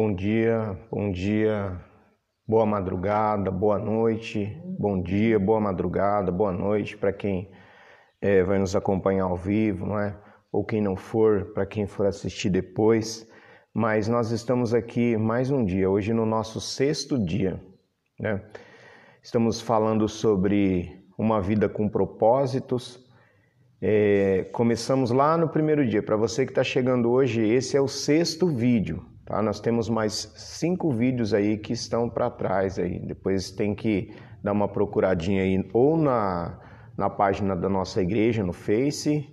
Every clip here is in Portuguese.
Bom dia, bom dia, boa madrugada, boa noite, bom dia, boa madrugada, boa noite para quem é, vai nos acompanhar ao vivo, não é? Ou quem não for, para quem for assistir depois. Mas nós estamos aqui mais um dia, hoje no nosso sexto dia, né? Estamos falando sobre uma vida com propósitos. É, começamos lá no primeiro dia. Para você que está chegando hoje, esse é o sexto vídeo. Tá? Nós temos mais cinco vídeos aí que estão para trás aí. Depois tem que dar uma procuradinha aí ou na, na página da nossa igreja no Face,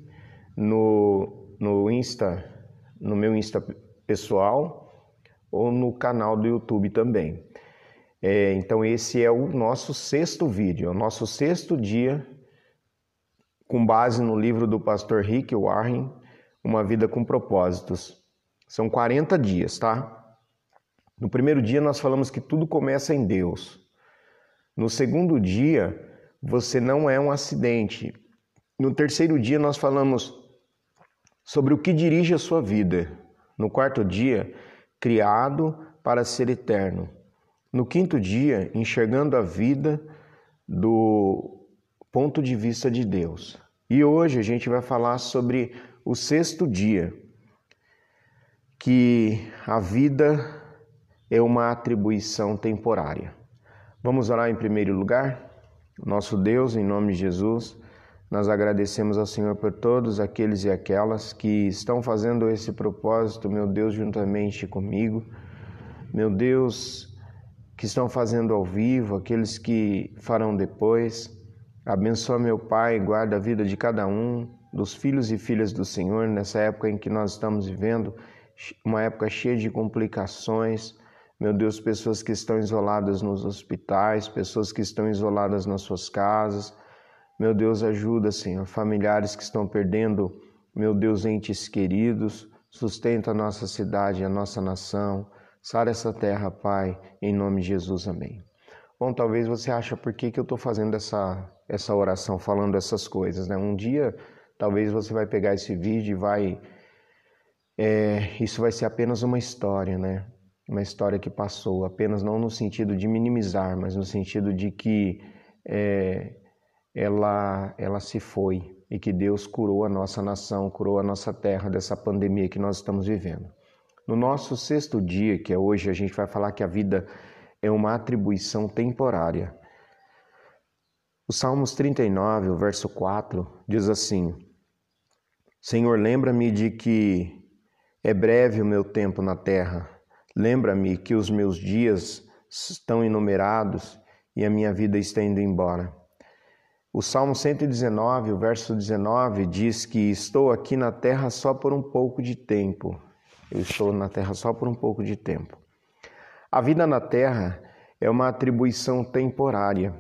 no, no Insta, no meu Insta pessoal ou no canal do YouTube também. É, então esse é o nosso sexto vídeo, é o nosso sexto dia com base no livro do pastor Rick Warren, Uma Vida com Propósitos. São 40 dias, tá? No primeiro dia nós falamos que tudo começa em Deus. No segundo dia, você não é um acidente. No terceiro dia nós falamos sobre o que dirige a sua vida. No quarto dia, criado para ser eterno. No quinto dia, enxergando a vida do ponto de vista de Deus. E hoje a gente vai falar sobre o sexto dia, que a vida é uma atribuição temporária. Vamos orar em primeiro lugar? Nosso Deus, em nome de Jesus, nós agradecemos ao Senhor por todos aqueles e aquelas que estão fazendo esse propósito, meu Deus, juntamente comigo. Meu Deus, que estão fazendo ao vivo, aqueles que farão depois. Abençoa, meu Pai, guarda a vida de cada um, dos filhos e filhas do Senhor, nessa época em que nós estamos vivendo uma época cheia de complicações. Meu Deus, pessoas que estão isoladas nos hospitais, pessoas que estão isoladas nas suas casas. Meu Deus, ajuda, Senhor, familiares que estão perdendo, meu Deus, entes queridos. Sustenta a nossa cidade, a nossa nação. Sara essa terra, Pai, em nome de Jesus, amém. Bom, talvez você ache por que, que eu estou fazendo essa, essa oração, falando essas coisas, né? Um dia, talvez você vai pegar esse vídeo e vai é, isso vai ser apenas uma história, né? Uma história que passou, apenas não no sentido de minimizar, mas no sentido de que é, ela, ela se foi e que Deus curou a nossa nação, curou a nossa terra dessa pandemia que nós estamos vivendo. No nosso sexto dia, que é hoje, a gente vai falar que a vida é uma atribuição temporária. O Salmos 39, o verso 4, diz assim: Senhor, lembra-me de que é breve o meu tempo na terra. Lembra-me que os meus dias estão enumerados e a minha vida está indo embora. O Salmo 119, o verso 19, diz que estou aqui na terra só por um pouco de tempo. Eu estou na terra só por um pouco de tempo. A vida na terra é uma atribuição temporária.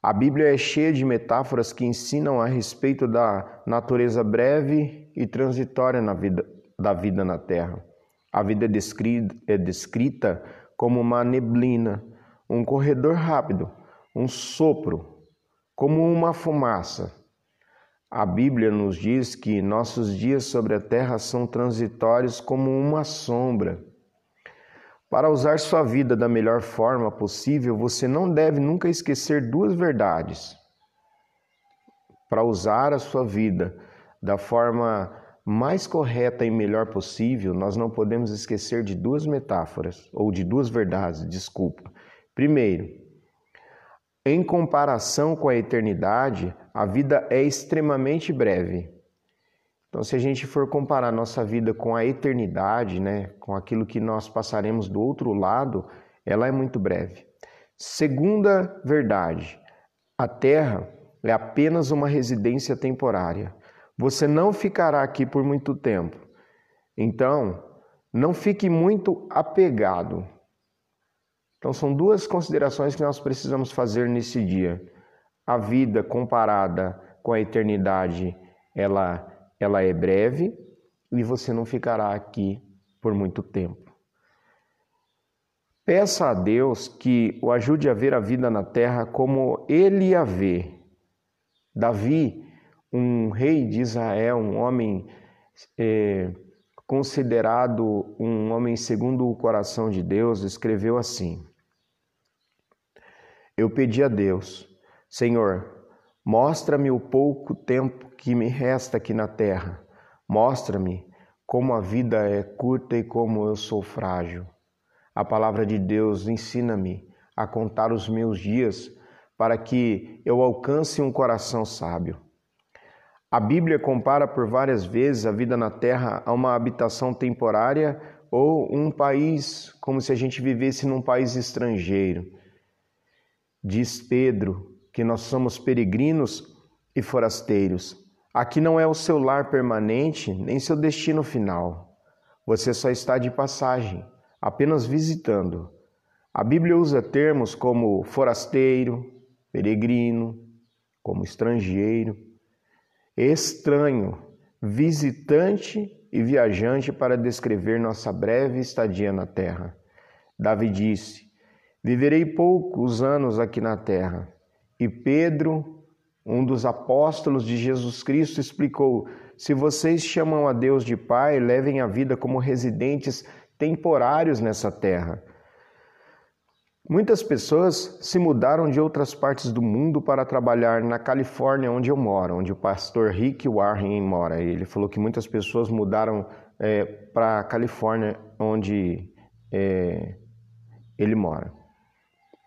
A Bíblia é cheia de metáforas que ensinam a respeito da natureza breve e transitória vida, da vida na Terra. A vida é descrita, é descrita como uma neblina, um corredor rápido, um sopro, como uma fumaça. A Bíblia nos diz que nossos dias sobre a terra são transitórios como uma sombra. Para usar sua vida da melhor forma possível, você não deve nunca esquecer duas verdades. Para usar a sua vida da forma mais correta e melhor possível, nós não podemos esquecer de duas metáforas, ou de duas verdades, desculpa. Primeiro, em comparação com a eternidade, a vida é extremamente breve. Então, se a gente for comparar nossa vida com a eternidade, né, com aquilo que nós passaremos do outro lado, ela é muito breve. Segunda verdade, a Terra é apenas uma residência temporária. Você não ficará aqui por muito tempo. Então, não fique muito apegado. Então, são duas considerações que nós precisamos fazer nesse dia. A vida comparada com a eternidade, ela, ela é breve e você não ficará aqui por muito tempo. Peça a Deus que o ajude a ver a vida na terra como ele a vê. Davi um rei de Israel, um homem é, considerado um homem segundo o coração de Deus, escreveu assim: Eu pedi a Deus, Senhor, mostra-me o pouco tempo que me resta aqui na terra. Mostra-me como a vida é curta e como eu sou frágil. A palavra de Deus ensina-me a contar os meus dias para que eu alcance um coração sábio. A Bíblia compara por várias vezes a vida na terra a uma habitação temporária ou um país, como se a gente vivesse num país estrangeiro. Diz Pedro que nós somos peregrinos e forasteiros. Aqui não é o seu lar permanente, nem seu destino final. Você só está de passagem, apenas visitando. A Bíblia usa termos como forasteiro, peregrino, como estrangeiro estranho, visitante e viajante para descrever nossa breve estadia na terra. Davi disse: Viverei poucos anos aqui na terra. E Pedro, um dos apóstolos de Jesus Cristo, explicou: Se vocês chamam a Deus de Pai, levem a vida como residentes temporários nessa terra. Muitas pessoas se mudaram de outras partes do mundo para trabalhar na Califórnia, onde eu moro, onde o pastor Rick Warren mora. Ele falou que muitas pessoas mudaram é, para a Califórnia, onde é, ele mora.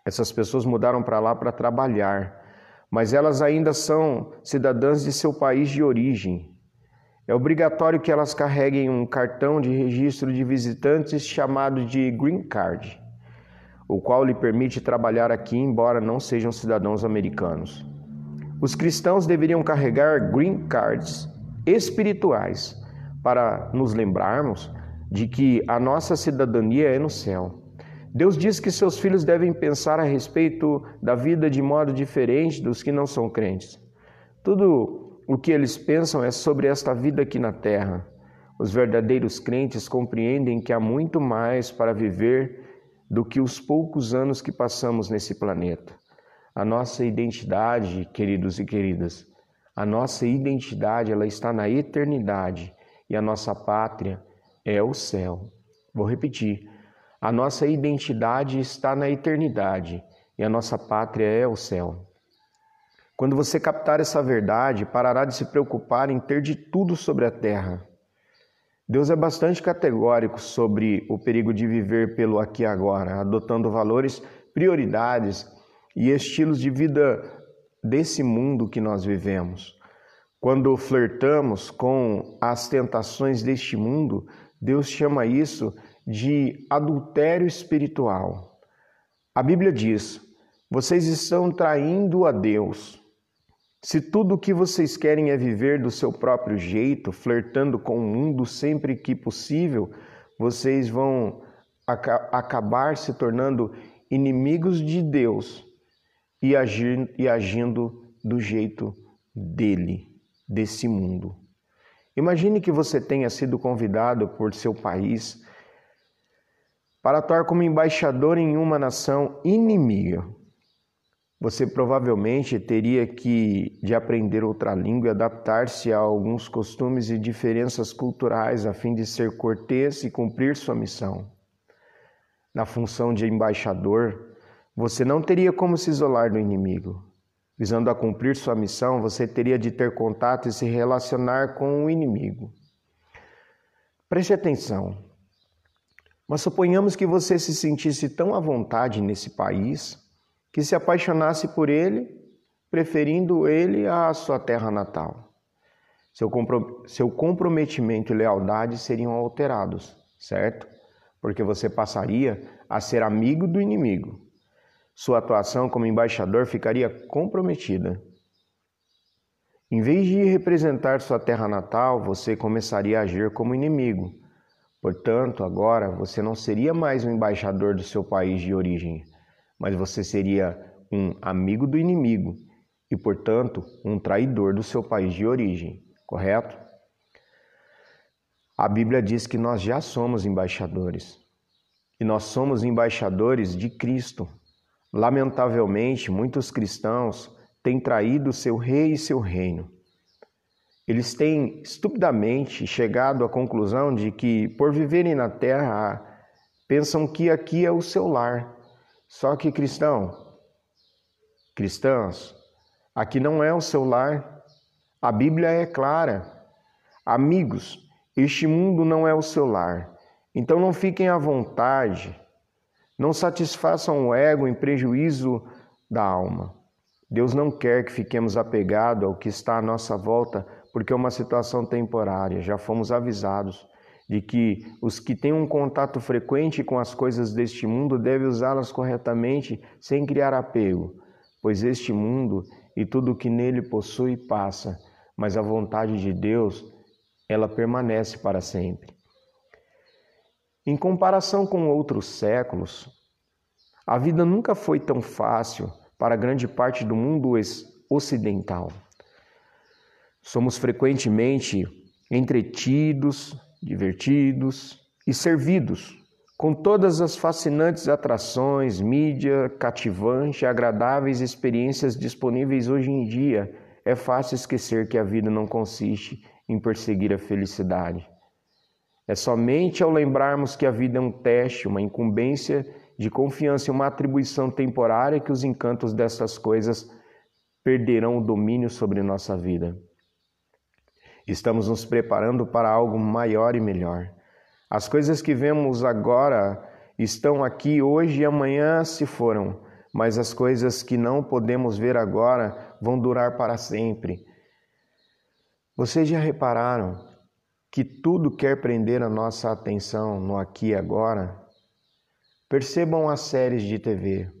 Essas pessoas mudaram para lá para trabalhar, mas elas ainda são cidadãs de seu país de origem. É obrigatório que elas carreguem um cartão de registro de visitantes chamado de Green Card o qual lhe permite trabalhar aqui, embora não sejam cidadãos americanos. Os cristãos deveriam carregar green cards espirituais para nos lembrarmos de que a nossa cidadania é no céu. Deus diz que seus filhos devem pensar a respeito da vida de modo diferente dos que não são crentes. Tudo o que eles pensam é sobre esta vida aqui na terra. Os verdadeiros crentes compreendem que há muito mais para viver do que os poucos anos que passamos nesse planeta. A nossa identidade, queridos e queridas, a nossa identidade ela está na eternidade e a nossa pátria é o céu. Vou repetir. A nossa identidade está na eternidade e a nossa pátria é o céu. Quando você captar essa verdade, parará de se preocupar em ter de tudo sobre a terra Deus é bastante categórico sobre o perigo de viver pelo aqui e agora, adotando valores, prioridades e estilos de vida desse mundo que nós vivemos. Quando flertamos com as tentações deste mundo, Deus chama isso de adultério espiritual. A Bíblia diz: vocês estão traindo a Deus. Se tudo o que vocês querem é viver do seu próprio jeito, flertando com o mundo sempre que possível, vocês vão aca acabar se tornando inimigos de Deus e, e agindo do jeito dele, desse mundo. Imagine que você tenha sido convidado por seu país para atuar como embaixador em uma nação inimiga. Você provavelmente teria que de aprender outra língua e adaptar-se a alguns costumes e diferenças culturais a fim de ser cortês e cumprir sua missão. Na função de embaixador, você não teria como se isolar do inimigo. Visando a cumprir sua missão, você teria de ter contato e se relacionar com o inimigo. Preste atenção. Mas suponhamos que você se sentisse tão à vontade nesse país que se apaixonasse por ele, preferindo ele à sua terra natal. Seu, compro seu comprometimento e lealdade seriam alterados, certo? Porque você passaria a ser amigo do inimigo. Sua atuação como embaixador ficaria comprometida. Em vez de representar sua terra natal, você começaria a agir como inimigo. Portanto, agora você não seria mais um embaixador do seu país de origem, mas você seria um amigo do inimigo e, portanto, um traidor do seu país de origem, correto? A Bíblia diz que nós já somos embaixadores e nós somos embaixadores de Cristo. Lamentavelmente, muitos cristãos têm traído seu rei e seu reino. eles têm estupidamente chegado à conclusão de que, por viverem na terra, pensam que aqui é o seu lar. Só que cristão, cristãos, aqui não é o seu lar. A Bíblia é clara. Amigos, este mundo não é o seu lar. Então não fiquem à vontade. Não satisfaçam o ego em prejuízo da alma. Deus não quer que fiquemos apegados ao que está à nossa volta porque é uma situação temporária. Já fomos avisados de que os que têm um contato frequente com as coisas deste mundo devem usá-las corretamente sem criar apego, pois este mundo e tudo o que nele possui passa, mas a vontade de Deus, ela permanece para sempre. Em comparação com outros séculos, a vida nunca foi tão fácil para grande parte do mundo ocidental. Somos frequentemente entretidos, divertidos e servidos com todas as fascinantes atrações, mídia cativante, agradáveis experiências disponíveis hoje em dia. É fácil esquecer que a vida não consiste em perseguir a felicidade. É somente ao lembrarmos que a vida é um teste, uma incumbência de confiança e uma atribuição temporária que os encantos dessas coisas perderão o domínio sobre nossa vida. Estamos nos preparando para algo maior e melhor. As coisas que vemos agora estão aqui hoje e amanhã se foram, mas as coisas que não podemos ver agora vão durar para sempre. Vocês já repararam que tudo quer prender a nossa atenção no aqui e agora? Percebam as séries de TV.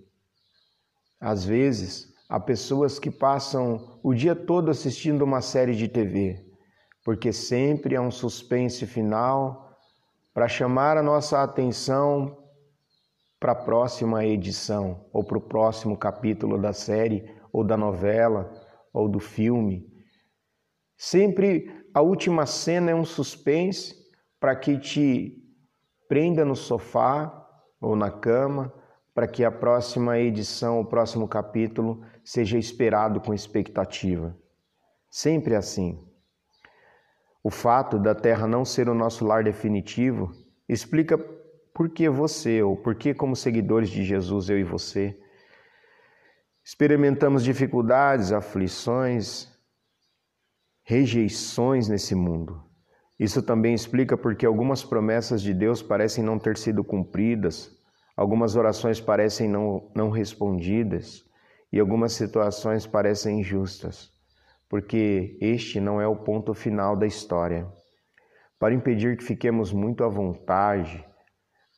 Às vezes, há pessoas que passam o dia todo assistindo uma série de TV porque sempre há um suspense final para chamar a nossa atenção para a próxima edição ou para o próximo capítulo da série ou da novela ou do filme. Sempre a última cena é um suspense para que te prenda no sofá ou na cama, para que a próxima edição, o próximo capítulo seja esperado com expectativa. Sempre assim. O fato da Terra não ser o nosso lar definitivo explica por que você, ou por que, como seguidores de Jesus, eu e você, experimentamos dificuldades, aflições, rejeições nesse mundo. Isso também explica porque algumas promessas de Deus parecem não ter sido cumpridas, algumas orações parecem não, não respondidas e algumas situações parecem injustas porque este não é o ponto final da história. Para impedir que fiquemos muito à vontade,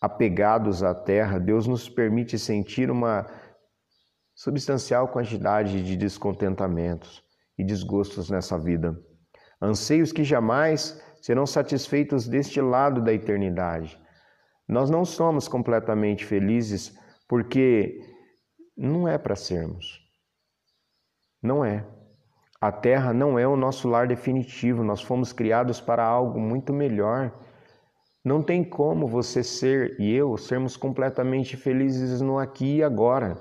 apegados à terra, Deus nos permite sentir uma substancial quantidade de descontentamentos e desgostos nessa vida. Anseios que jamais serão satisfeitos deste lado da eternidade. Nós não somos completamente felizes porque não é para sermos. Não é. A terra não é o nosso lar definitivo, nós fomos criados para algo muito melhor. Não tem como você ser e eu sermos completamente felizes no aqui e agora.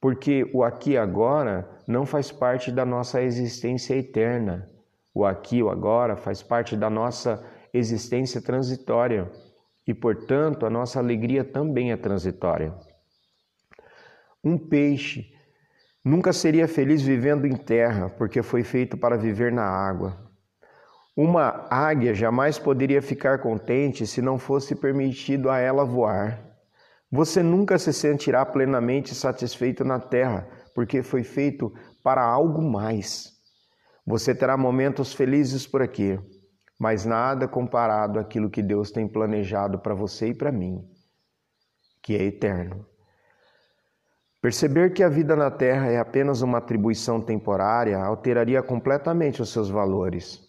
Porque o aqui e agora não faz parte da nossa existência eterna. O aqui e o agora faz parte da nossa existência transitória e, portanto, a nossa alegria também é transitória. Um peixe Nunca seria feliz vivendo em terra, porque foi feito para viver na água. Uma águia jamais poderia ficar contente se não fosse permitido a ela voar. Você nunca se sentirá plenamente satisfeito na terra, porque foi feito para algo mais. Você terá momentos felizes por aqui, mas nada comparado àquilo que Deus tem planejado para você e para mim, que é eterno. Perceber que a vida na Terra é apenas uma atribuição temporária alteraria completamente os seus valores.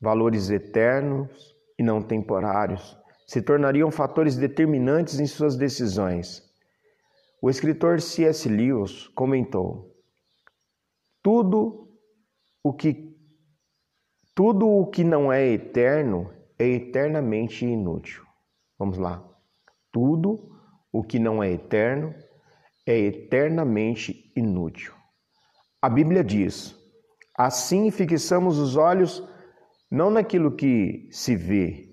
Valores eternos e não temporários se tornariam fatores determinantes em suas decisões. O escritor C.S. Lewis comentou: Tudo o que tudo o que não é eterno é eternamente inútil. Vamos lá. Tudo o que não é eterno é eternamente inútil. A Bíblia diz: Assim fixamos os olhos não naquilo que se vê,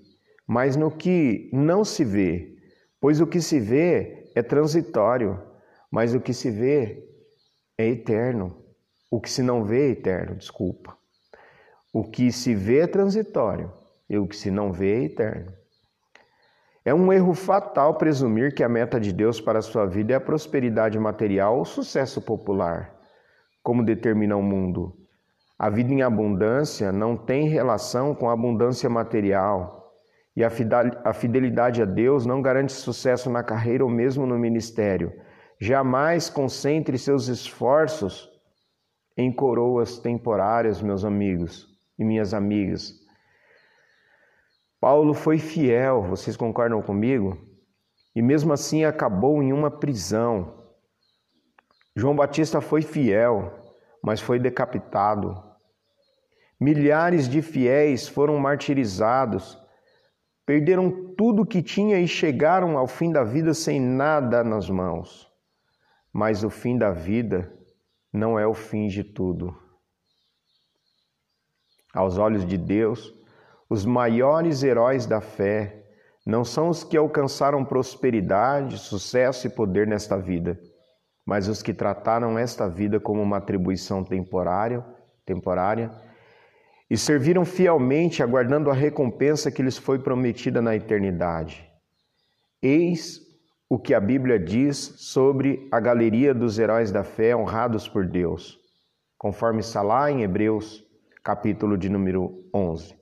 mas no que não se vê, pois o que se vê é transitório, mas o que se vê é eterno. O que se não vê é eterno, desculpa. O que se vê é transitório e o que se não vê é eterno. É um erro fatal presumir que a meta de Deus para a sua vida é a prosperidade material ou sucesso popular, como determina o mundo. A vida em abundância não tem relação com a abundância material, e a fidelidade a Deus não garante sucesso na carreira ou mesmo no ministério. Jamais concentre seus esforços em coroas temporárias, meus amigos e minhas amigas. Paulo foi fiel, vocês concordam comigo? E mesmo assim acabou em uma prisão. João Batista foi fiel, mas foi decapitado. Milhares de fiéis foram martirizados, perderam tudo que tinha e chegaram ao fim da vida sem nada nas mãos. Mas o fim da vida não é o fim de tudo. Aos olhos de Deus, os maiores heróis da fé não são os que alcançaram prosperidade, sucesso e poder nesta vida, mas os que trataram esta vida como uma atribuição temporária, temporária e serviram fielmente aguardando a recompensa que lhes foi prometida na eternidade. Eis o que a Bíblia diz sobre a galeria dos heróis da fé honrados por Deus, conforme está lá em Hebreus, capítulo de número 11.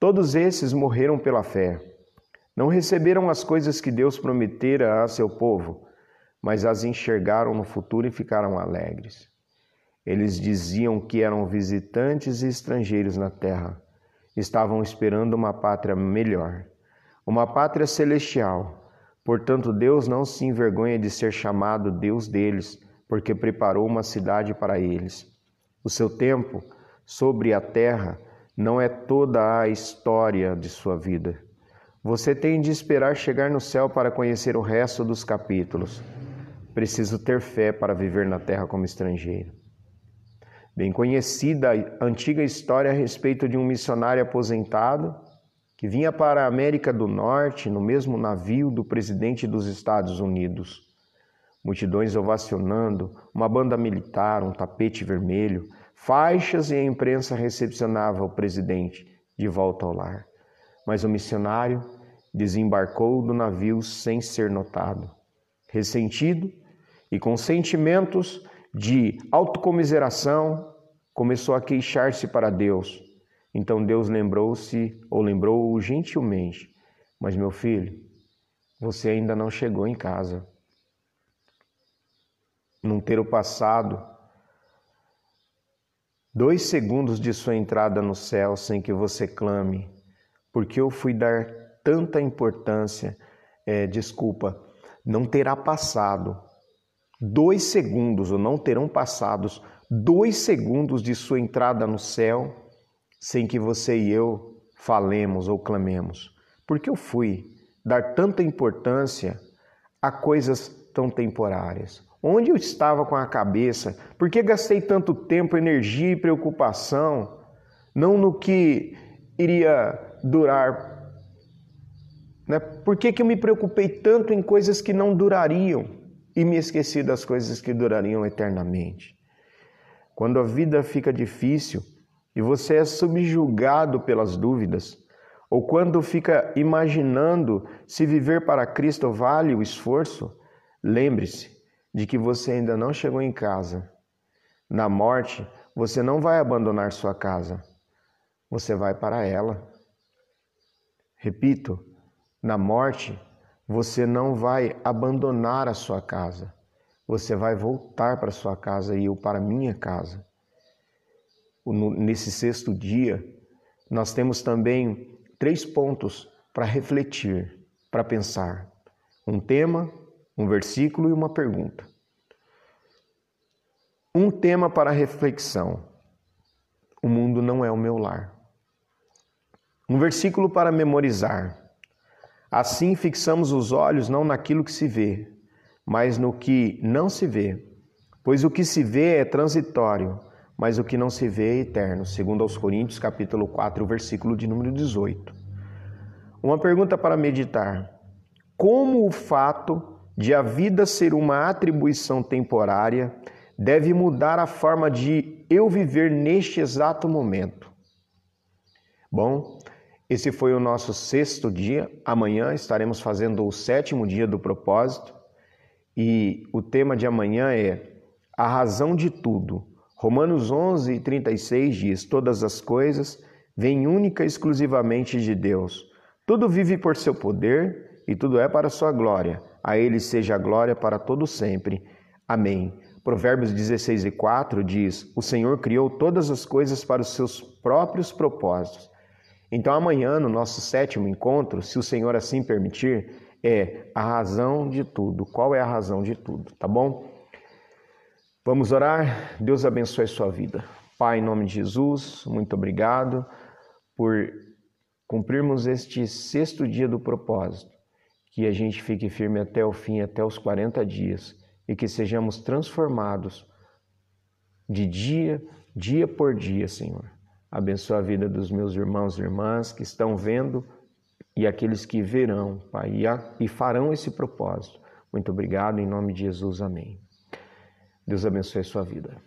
Todos esses morreram pela fé. Não receberam as coisas que Deus prometera a seu povo, mas as enxergaram no futuro e ficaram alegres. Eles diziam que eram visitantes e estrangeiros na terra. Estavam esperando uma pátria melhor, uma pátria celestial. Portanto, Deus não se envergonha de ser chamado Deus deles, porque preparou uma cidade para eles. O seu tempo sobre a terra não é toda a história de sua vida. Você tem de esperar chegar no céu para conhecer o resto dos capítulos. Preciso ter fé para viver na terra como estrangeiro. Bem conhecida a antiga história a respeito de um missionário aposentado que vinha para a América do Norte no mesmo navio do presidente dos Estados Unidos. Multidões ovacionando, uma banda militar, um tapete vermelho, faixas e a imprensa recepcionava o presidente de volta ao lar. Mas o missionário desembarcou do navio sem ser notado. Ressentido e com sentimentos de autocomiseração, começou a queixar-se para Deus. Então Deus lembrou-se ou lembrou-o gentilmente: Mas meu filho, você ainda não chegou em casa. Não ter o passado dois segundos de sua entrada no céu sem que você clame, porque eu fui dar tanta importância, é, desculpa, não terá passado dois segundos, ou não terão passados dois segundos de sua entrada no céu sem que você e eu falemos ou clamemos. Porque eu fui dar tanta importância a coisas tão temporárias. Onde eu estava com a cabeça? Por que gastei tanto tempo, energia e preocupação não no que iria durar? Né? Por que, que eu me preocupei tanto em coisas que não durariam e me esqueci das coisas que durariam eternamente? Quando a vida fica difícil e você é subjugado pelas dúvidas, ou quando fica imaginando se viver para Cristo vale o esforço, lembre-se de que você ainda não chegou em casa. Na morte, você não vai abandonar sua casa, você vai para ela. Repito, na morte, você não vai abandonar a sua casa, você vai voltar para sua casa e eu para minha casa. Nesse sexto dia, nós temos também três pontos para refletir, para pensar: um tema, um versículo e uma pergunta. Um tema para reflexão: O mundo não é o meu lar. Um versículo para memorizar: Assim fixamos os olhos não naquilo que se vê, mas no que não se vê. Pois o que se vê é transitório, mas o que não se vê é eterno, segundo aos Coríntios, capítulo 4, versículo de número 18. Uma pergunta para meditar: como o fato de a vida ser uma atribuição temporária deve mudar a forma de eu viver neste exato momento? Bom, esse foi o nosso sexto dia. Amanhã estaremos fazendo o sétimo dia do propósito e o tema de amanhã é a razão de tudo. Romanos 11, 36 diz: Todas as coisas vêm única e exclusivamente de Deus. Tudo vive por seu poder e tudo é para sua glória. A Ele seja a glória para todo sempre. Amém. Provérbios 16 e 4 diz: O Senhor criou todas as coisas para os seus próprios propósitos. Então, amanhã, no nosso sétimo encontro, se o Senhor assim permitir, é a razão de tudo. Qual é a razão de tudo? Tá bom? Vamos orar? Deus abençoe sua vida. Pai, em nome de Jesus, muito obrigado por cumprirmos este sexto dia do propósito. Que a gente fique firme até o fim, até os 40 dias, e que sejamos transformados de dia, dia por dia, Senhor. Abençoa a vida dos meus irmãos e irmãs que estão vendo e aqueles que verão, Pai, e farão esse propósito. Muito obrigado, em nome de Jesus, amém. Deus abençoe a sua vida.